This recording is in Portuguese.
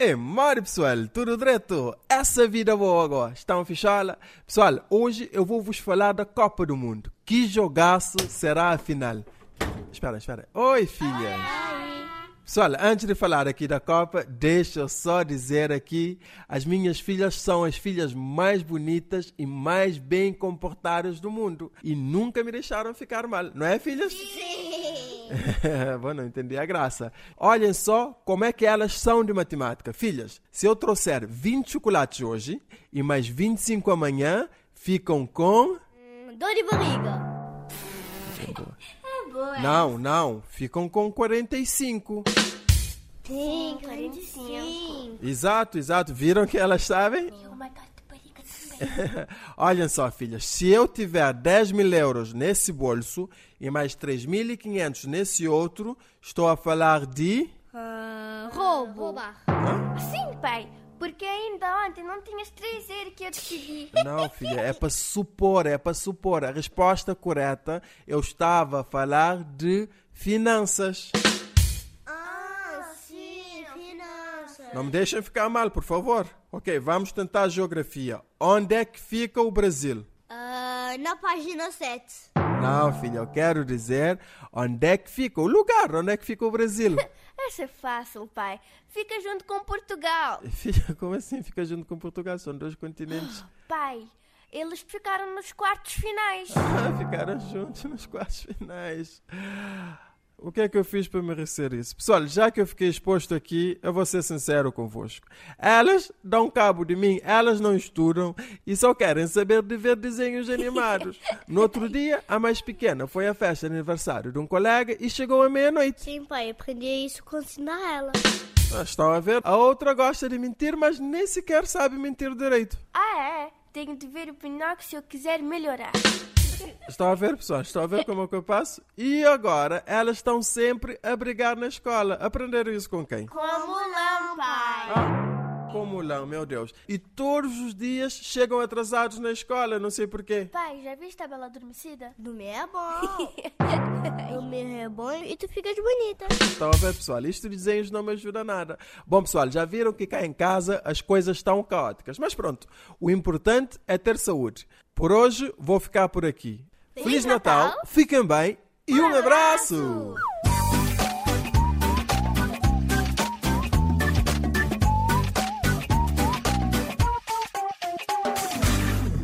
E mori pessoal, tudo direto? Essa vida boa agora, estão fichola? Pessoal, hoje eu vou vos falar da Copa do Mundo. Que jogaço será a final? Espera, espera. Oi, filhas. Pessoal, antes de falar aqui da Copa, deixa eu só dizer aqui: as minhas filhas são as filhas mais bonitas e mais bem comportadas do mundo. E nunca me deixaram ficar mal, não é, filhas? Sim. Bom, não entendi a graça. Olhem só como é que elas são de matemática. Filhas, se eu trouxer 20 chocolates hoje e mais 25 amanhã, ficam com. Hum, Dor de barriga. É boa. Não, não, ficam com 45. Sim, 45. Exato, exato. Viram que elas sabem? Uma também. Olhem só, filhas, se eu tiver 10 mil euros nesse bolso e mais 3.500 nesse outro, estou a falar de. Ah, roubo. Roubar. Hã? Sim, pai. Porque ainda ontem não tinhas três euros que eu decidi. Não, filha, é para supor, é para supor. A resposta correta, eu estava a falar de finanças. Não me deixem ficar mal, por favor. Ok, vamos tentar a geografia. Onde é que fica o Brasil? Ah, na página 7. Não, filha, eu quero dizer onde é que fica o lugar, onde é que fica o Brasil. Essa é fácil, pai. Fica junto com Portugal. Filha, como assim fica junto com Portugal? São dois continentes. Pai, eles ficaram nos quartos finais. Ah, Ficaram juntos nos quartos finais. O que é que eu fiz para merecer isso? Pessoal, já que eu fiquei exposto aqui, eu vou ser sincero convosco. Elas dão cabo de mim, elas não estudam e só querem saber de ver desenhos animados. No outro dia, a mais pequena foi à festa de aniversário de um colega e chegou à meia-noite. Sim, pai, aprendi isso com ensinar ela. Ah, Estão a ver? A outra gosta de mentir, mas nem sequer sabe mentir direito. Ah, é? Tenho de ver o Pinóquio se eu quiser melhorar. Estão a ver, pessoal? Estão a ver como é que eu passo? E agora, elas estão sempre a brigar na escola. Aprenderam isso com quem? Como não, pai? Ah, como lá, meu Deus. E todos os dias chegam atrasados na escola, não sei porquê. Pai, já viste a Bela Adormecida? Dormir é bom. Dormir é bom e tu ficas bonita. Estão a ver, pessoal? Isto de desenhos não me ajuda nada. Bom, pessoal, já viram que cá em casa as coisas estão caóticas. Mas pronto, o importante é ter saúde. Por hoje, vou ficar por aqui. Feliz, Natal, Natal. fiquem bem e um abraço.